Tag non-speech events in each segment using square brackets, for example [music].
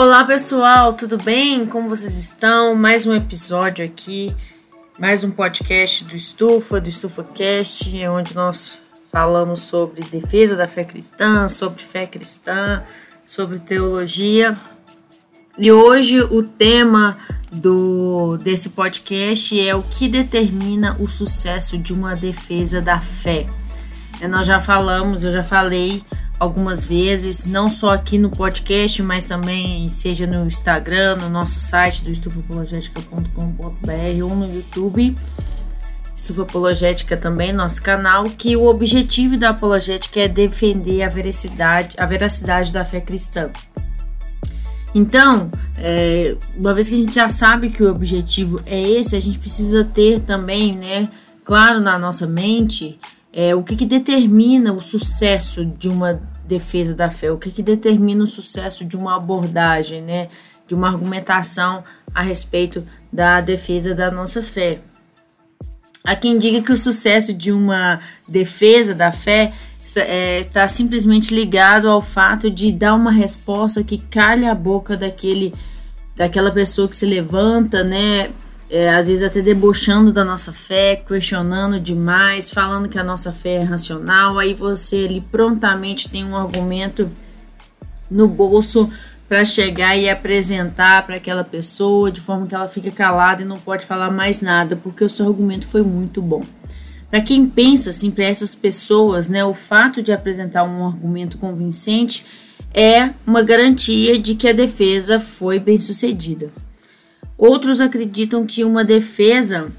Olá pessoal, tudo bem? Como vocês estão? Mais um episódio aqui, mais um podcast do Estufa, do Estufa Cast, onde nós falamos sobre defesa da fé cristã, sobre fé cristã, sobre teologia. E hoje o tema do desse podcast é o que determina o sucesso de uma defesa da fé. É, nós já falamos, eu já falei algumas vezes, não só aqui no podcast, mas também seja no Instagram, no nosso site do estufapologetica.com.br ou no YouTube. Estufa Apologética também, nosso canal, que o objetivo da apologética é defender a veracidade, a veracidade da fé cristã. Então, é, uma vez que a gente já sabe que o objetivo é esse, a gente precisa ter também, né, claro na nossa mente, é, o que, que determina o sucesso de uma defesa da fé, o que, que determina o sucesso de uma abordagem, né, de uma argumentação a respeito da defesa da nossa fé. Há quem diga que o sucesso de uma defesa da fé é, está simplesmente ligado ao fato de dar uma resposta que calhe a boca daquele, daquela pessoa que se levanta, né? É, às vezes até debochando da nossa fé, questionando demais, falando que a nossa fé é racional, aí você ali prontamente tem um argumento no bolso para chegar e apresentar para aquela pessoa de forma que ela fica calada e não pode falar mais nada, porque o seu argumento foi muito bom. Para quem pensa assim, para essas pessoas, né, o fato de apresentar um argumento convincente é uma garantia de que a defesa foi bem sucedida. Outros acreditam que uma defesa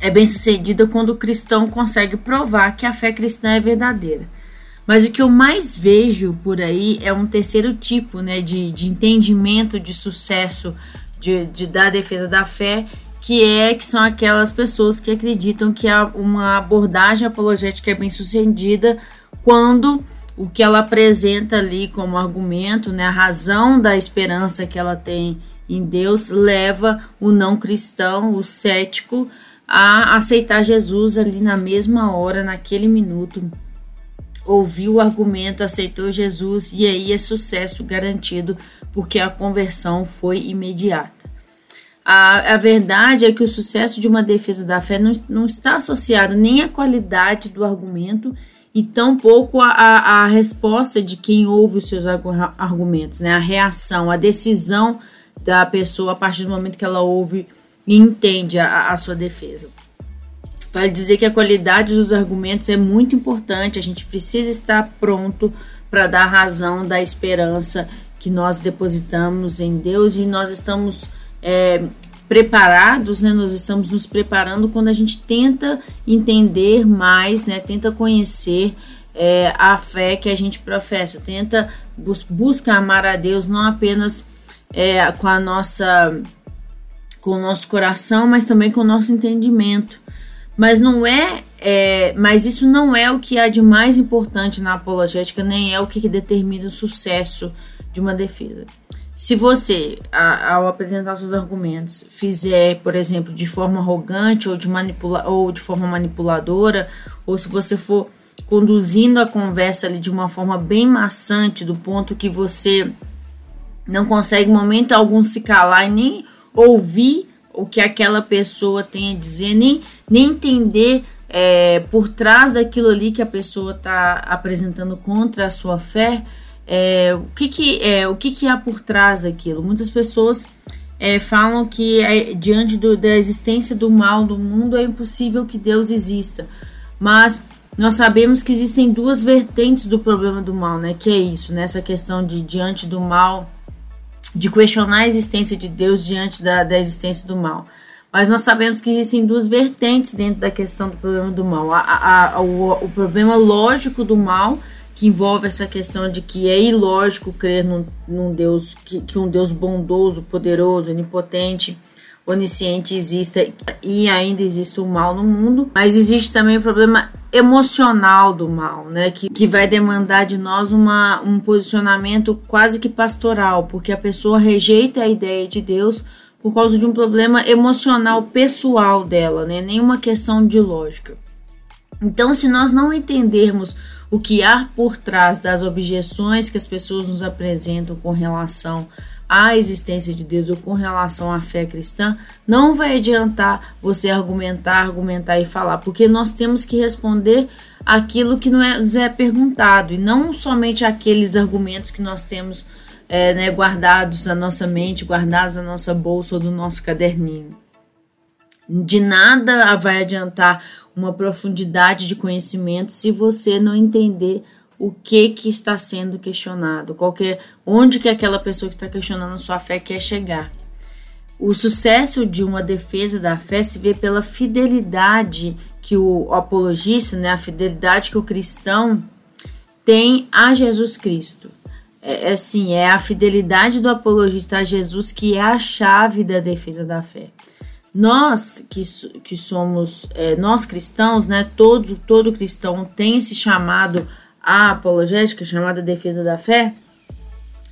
é bem sucedida quando o cristão consegue provar que a fé cristã é verdadeira. Mas o que eu mais vejo por aí é um terceiro tipo né, de, de entendimento de sucesso de, de, da defesa da fé, que é que são aquelas pessoas que acreditam que uma abordagem apologética é bem sucedida quando o que ela apresenta ali como argumento, né, a razão da esperança que ela tem em Deus leva o não cristão, o cético, a aceitar Jesus ali na mesma hora, naquele minuto. Ouviu o argumento, aceitou Jesus e aí é sucesso garantido porque a conversão foi imediata. A, a verdade é que o sucesso de uma defesa da fé não, não está associado nem à qualidade do argumento e tampouco a, a resposta de quem ouve os seus argumentos, né? a reação, a decisão da pessoa a partir do momento que ela ouve e entende a, a sua defesa. Vale dizer que a qualidade dos argumentos é muito importante, a gente precisa estar pronto para dar razão da esperança que nós depositamos em Deus e nós estamos é, preparados, né? Nós estamos nos preparando quando a gente tenta entender mais, né? Tenta conhecer é, a fé que a gente professa, tenta bus amar a Deus não apenas é, com a nossa com o nosso coração, mas também com o nosso entendimento. Mas não é, é, mas isso não é o que há de mais importante na apologética, nem é o que determina o sucesso de uma defesa. Se você, ao apresentar seus argumentos, fizer, por exemplo, de forma arrogante ou de, manipula ou de forma manipuladora, ou se você for conduzindo a conversa ali de uma forma bem maçante, do ponto que você não consegue, em momento algum, se calar e nem ouvir o que aquela pessoa tem a dizer, nem, nem entender é, por trás daquilo ali que a pessoa está apresentando contra a sua fé, é, o, que, que, é, o que, que há por trás daquilo. Muitas pessoas é, falam que é, diante do, da existência do mal do mundo é impossível que Deus exista, mas nós sabemos que existem duas vertentes do problema do mal, né? Que é isso, nessa né? questão de diante do mal de questionar a existência de Deus diante da, da existência do mal. Mas nós sabemos que existem duas vertentes dentro da questão do problema do mal. A, a, a, o, o, problema lógico do mal, que envolve essa questão de que é ilógico crer num, num Deus, que, que um Deus bondoso, poderoso, onipotente, onisciente exista e ainda existe o mal no mundo, mas existe também o problema emocional do mal, né? Que, que vai demandar de nós uma, um posicionamento quase que pastoral, porque a pessoa rejeita a ideia de Deus por causa de um problema emocional pessoal dela, né? Nenhuma questão de lógica. Então, se nós não entendermos o que há por trás das objeções que as pessoas nos apresentam com relação à existência de Deus ou com relação à fé cristã, não vai adiantar você argumentar, argumentar e falar, porque nós temos que responder aquilo que é, nos é perguntado e não somente aqueles argumentos que nós temos é, né, guardados na nossa mente, guardados na nossa bolsa ou no nosso caderninho. De nada vai adiantar uma profundidade de conhecimento se você não entender o que que está sendo questionado, onde que aquela pessoa que está questionando sua fé quer chegar. O sucesso de uma defesa da fé se vê pela fidelidade que o apologista, né, a fidelidade que o cristão tem a Jesus Cristo. É assim, é a fidelidade do apologista a Jesus que é a chave da defesa da fé. Nós que, que somos, é, nós cristãos, né, todo, todo cristão tem esse chamado à apologética, chamada defesa da fé.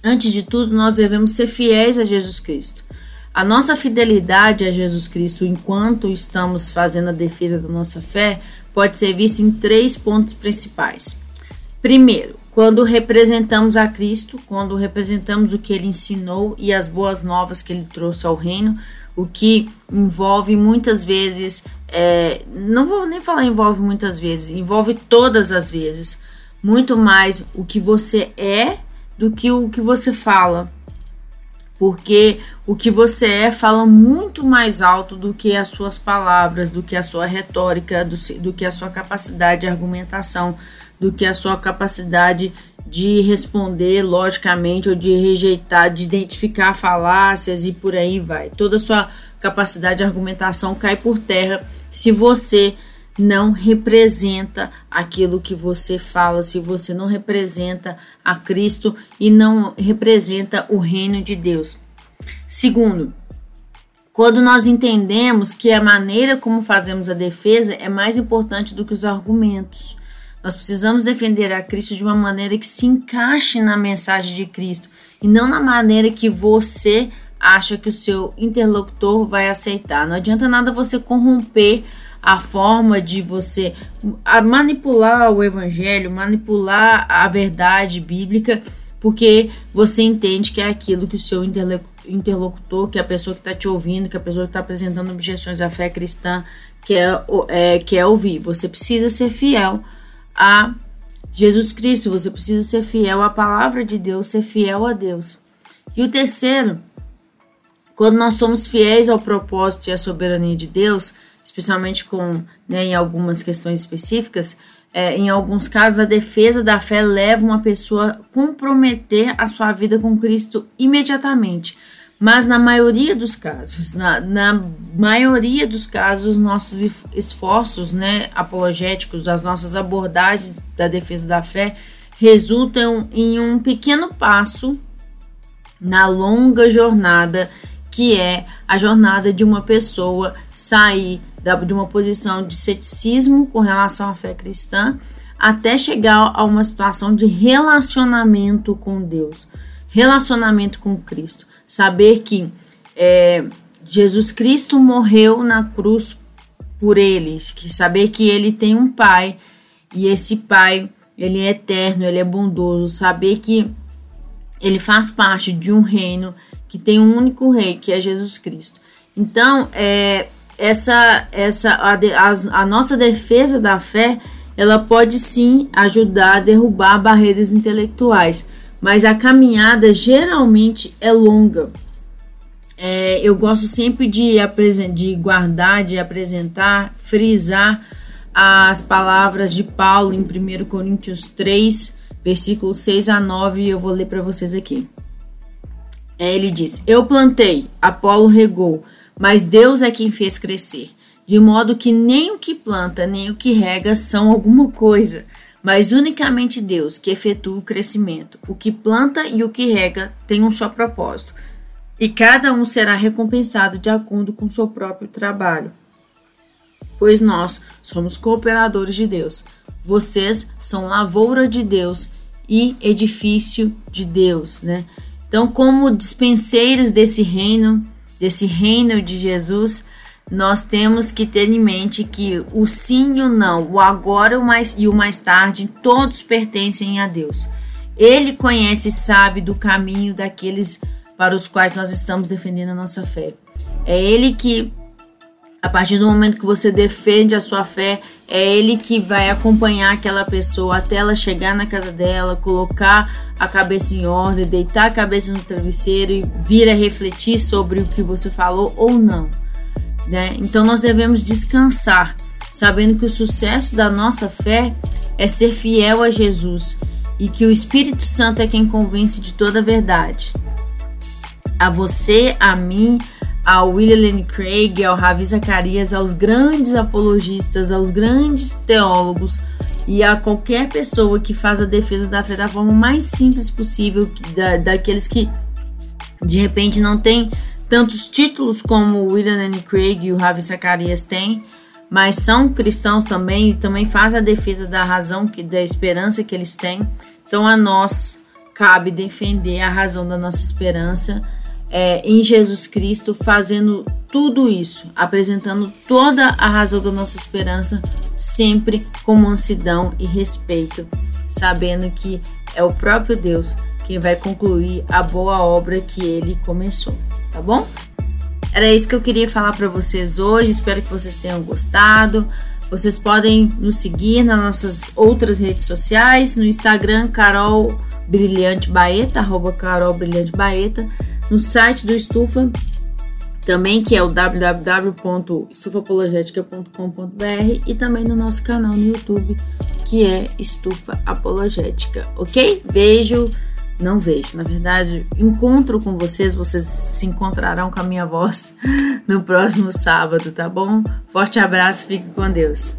Antes de tudo, nós devemos ser fiéis a Jesus Cristo. A nossa fidelidade a Jesus Cristo, enquanto estamos fazendo a defesa da nossa fé, pode ser vista em três pontos principais. Primeiro, quando representamos a Cristo, quando representamos o que ele ensinou e as boas novas que ele trouxe ao reino, o que envolve muitas vezes, é, não vou nem falar envolve muitas vezes, envolve todas as vezes, muito mais o que você é do que o que você fala. Porque o que você é fala muito mais alto do que as suas palavras, do que a sua retórica, do, do que a sua capacidade de argumentação, do que a sua capacidade de responder logicamente ou de rejeitar, de identificar falácias e por aí vai. Toda a sua capacidade de argumentação cai por terra se você não representa aquilo que você fala, se você não representa a Cristo e não representa o reino de Deus. Segundo, quando nós entendemos que a maneira como fazemos a defesa é mais importante do que os argumentos. Nós precisamos defender a Cristo de uma maneira que se encaixe na mensagem de Cristo e não na maneira que você acha que o seu interlocutor vai aceitar. Não adianta nada você corromper a forma de você manipular o evangelho, manipular a verdade bíblica, porque você entende que é aquilo que o seu interlocutor, que é a pessoa que está te ouvindo, que é a pessoa que está apresentando objeções à fé cristã, quer, é, quer ouvir. Você precisa ser fiel a Jesus Cristo, você precisa ser fiel à palavra de Deus, ser fiel a Deus. E o terceiro, quando nós somos fiéis ao propósito e à soberania de Deus, especialmente com né, em algumas questões específicas, é, em alguns casos a defesa da fé leva uma pessoa a comprometer a sua vida com Cristo imediatamente. Mas na maioria dos casos, na, na maioria dos casos, nossos esforços né, apologéticos, as nossas abordagens da defesa da fé, resultam em um pequeno passo na longa jornada que é a jornada de uma pessoa sair de uma posição de ceticismo com relação à fé cristã até chegar a uma situação de relacionamento com Deus, relacionamento com Cristo saber que é, Jesus Cristo morreu na cruz por eles, que saber que ele tem um pai e esse pai ele é eterno, ele é bondoso, saber que ele faz parte de um reino que tem um único rei, que é Jesus Cristo. Então, é, essa, essa a, a, a nossa defesa da fé, ela pode sim ajudar a derrubar barreiras intelectuais, mas a caminhada geralmente é longa. É, eu gosto sempre de, de guardar, de apresentar, frisar as palavras de Paulo em 1 Coríntios 3, versículos 6 a 9, e eu vou ler para vocês aqui. É, ele diz: Eu plantei, Apolo regou, mas Deus é quem fez crescer, de modo que nem o que planta nem o que rega são alguma coisa mas unicamente Deus que efetua o crescimento. O que planta e o que rega tem um só propósito, e cada um será recompensado de acordo com seu próprio trabalho. Pois nós somos cooperadores de Deus. Vocês são lavoura de Deus e edifício de Deus, né? Então, como dispenseiros desse reino, desse reino de Jesus, nós temos que ter em mente que o sim e o não, o agora mais, e o mais tarde, todos pertencem a Deus. Ele conhece e sabe do caminho daqueles para os quais nós estamos defendendo a nossa fé. É Ele que, a partir do momento que você defende a sua fé, é Ele que vai acompanhar aquela pessoa até ela chegar na casa dela, colocar a cabeça em ordem, deitar a cabeça no travesseiro e vir a refletir sobre o que você falou ou não. Né? Então nós devemos descansar, sabendo que o sucesso da nossa fé é ser fiel a Jesus e que o Espírito Santo é quem convence de toda a verdade. A você, a mim, ao William Lane Craig, ao Ravi Zacarias, aos grandes apologistas, aos grandes teólogos e a qualquer pessoa que faz a defesa da fé da forma mais simples possível, da, daqueles que de repente não tem tantos títulos como o William Lane Craig e o Ravi Zacarias têm, mas são cristãos também e também fazem a defesa da razão, que, da esperança que eles têm. Então a nós cabe defender a razão da nossa esperança é, em Jesus Cristo, fazendo tudo isso, apresentando toda a razão da nossa esperança, sempre com mansidão e respeito, sabendo que é o próprio Deus quem vai concluir a boa obra que ele começou, tá bom? Era isso que eu queria falar para vocês hoje. Espero que vocês tenham gostado. Vocês podem nos seguir nas nossas outras redes sociais, no Instagram Carol Brilhante Baeta, arroba Carol Brilhante Baeta, no site do Estufa também, que é o www.estufapologetica.com.br e também no nosso canal no YouTube, que é Estufa Apologética, ok? Beijo! não vejo. Na verdade, encontro com vocês, vocês se encontrarão com a minha voz [laughs] no próximo sábado, tá bom? Forte abraço, fique com Deus.